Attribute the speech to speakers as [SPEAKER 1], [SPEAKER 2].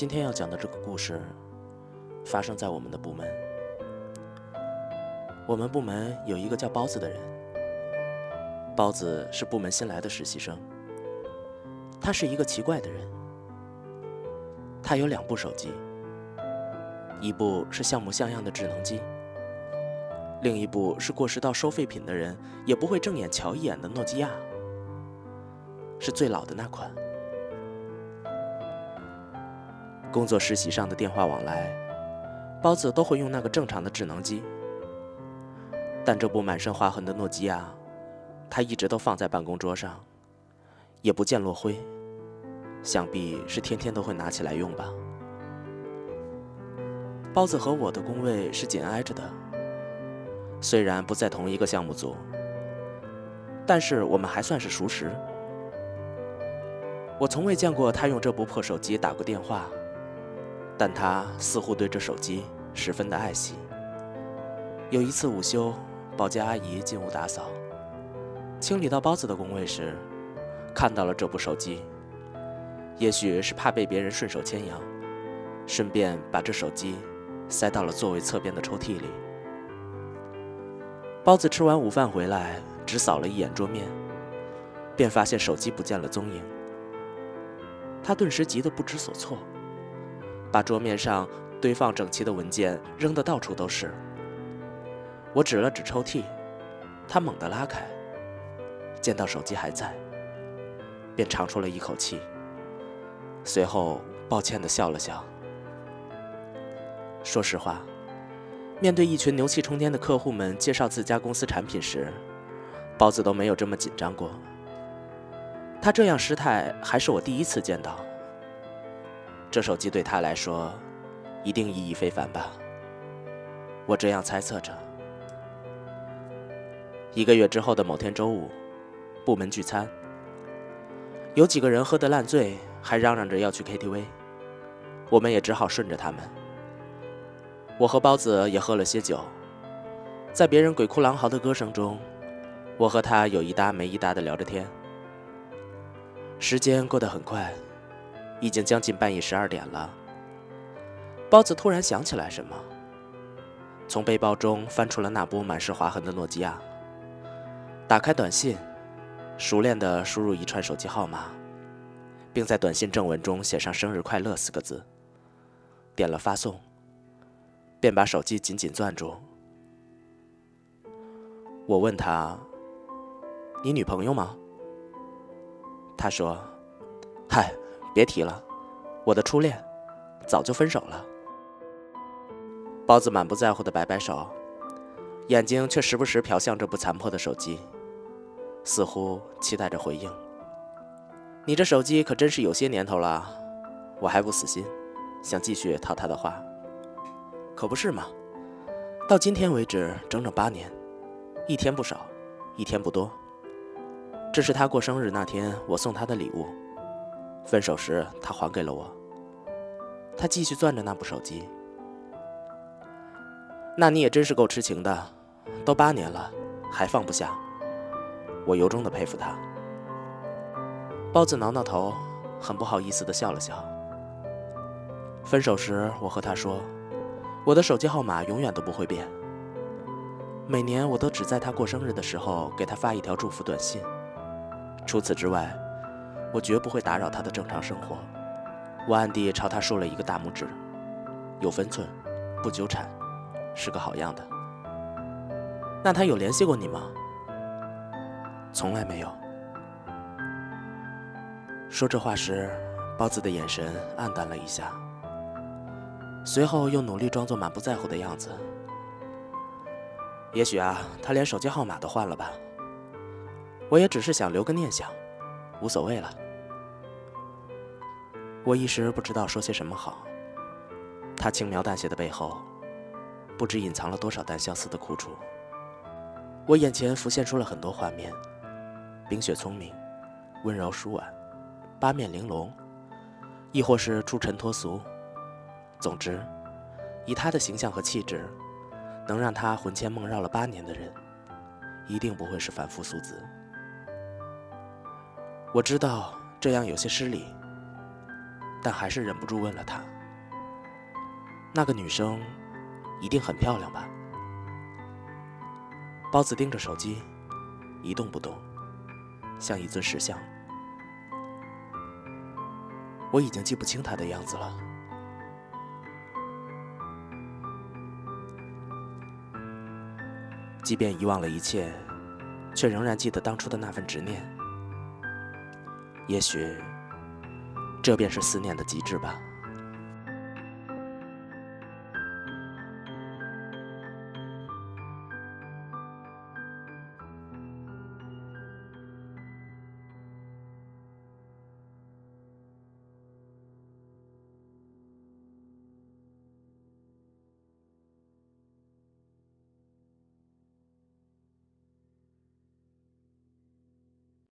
[SPEAKER 1] 今天要讲的这个故事，发生在我们的部门。我们部门有一个叫包子的人，包子是部门新来的实习生。他是一个奇怪的人，他有两部手机，一部是像模像样的智能机，另一部是过时到收废品的人也不会正眼瞧一眼的诺基亚，是最老的那款。工作实习上的电话往来，包子都会用那个正常的智能机，但这部满身划痕的诺基亚，他一直都放在办公桌上，也不见落灰，想必是天天都会拿起来用吧。包子和我的工位是紧挨着的，虽然不在同一个项目组，但是我们还算是熟识。我从未见过他用这部破手机打过电话。但他似乎对这手机十分的爱惜。有一次午休，保洁阿姨进屋打扫，清理到包子的工位时，看到了这部手机。也许是怕被别人顺手牵羊，顺便把这手机塞到了座位侧边的抽屉里。包子吃完午饭回来，只扫了一眼桌面，便发现手机不见了踪影。他顿时急得不知所措。把桌面上堆放整齐的文件扔得到处都是。我指了指抽屉，他猛地拉开，见到手机还在，便长出了一口气，随后抱歉地笑了笑。说实话，面对一群牛气冲天的客户们介绍自家公司产品时，包子都没有这么紧张过。他这样失态，还是我第一次见到。这手机对他来说，一定意义非凡吧？我这样猜测着。一个月之后的某天周五，部门聚餐，有几个人喝得烂醉，还嚷嚷着要去 KTV，我们也只好顺着他们。我和包子也喝了些酒，在别人鬼哭狼嚎的歌声中，我和他有一搭没一搭的聊着天，时间过得很快。已经将近半夜十二点了。包子突然想起来什么，从背包中翻出了那部满是划痕的诺基亚，打开短信，熟练地输入一串手机号码，并在短信正文中写上“生日快乐”四个字，点了发送，便把手机紧紧攥住。我问他：“你女朋友吗？”他说：“嗨。”别提了，我的初恋早就分手了。包子满不在乎的摆摆手，眼睛却时不时瞟向这部残破的手机，似乎期待着回应。你这手机可真是有些年头了，我还不死心，想继续套他的话。可不是嘛，到今天为止整整八年，一天不少，一天不多。这是他过生日那天我送他的礼物。分手时，他还给了我。他继续攥着那部手机。那你也真是够痴情的，都八年了，还放不下。我由衷的佩服他。包子挠挠头，很不好意思的笑了笑。分手时，我和他说，我的手机号码永远都不会变。每年我都只在他过生日的时候给他发一条祝福短信，除此之外。我绝不会打扰他的正常生活。我暗地朝他竖了一个大拇指，有分寸，不纠缠，是个好样的。那他有联系过你吗？从来没有。说这话时，包子的眼神暗淡了一下，随后又努力装作满不在乎的样子。也许啊，他连手机号码都换了吧。我也只是想留个念想。无所谓了，我一时不知道说些什么好。他轻描淡写的背后，不知隐藏了多少单相思的苦楚。我眼前浮现出了很多画面：冰雪聪明，温柔舒婉，八面玲珑，亦或是出尘脱俗。总之，以他的形象和气质，能让他魂牵梦绕了八年的人，一定不会是凡夫俗子。我知道这样有些失礼，但还是忍不住问了他：“那个女生一定很漂亮吧？”包子盯着手机，一动不动，像一尊石像。我已经记不清她的样子了。即便遗忘了一切，却仍然记得当初的那份执念。也许，这便是思念的极致吧。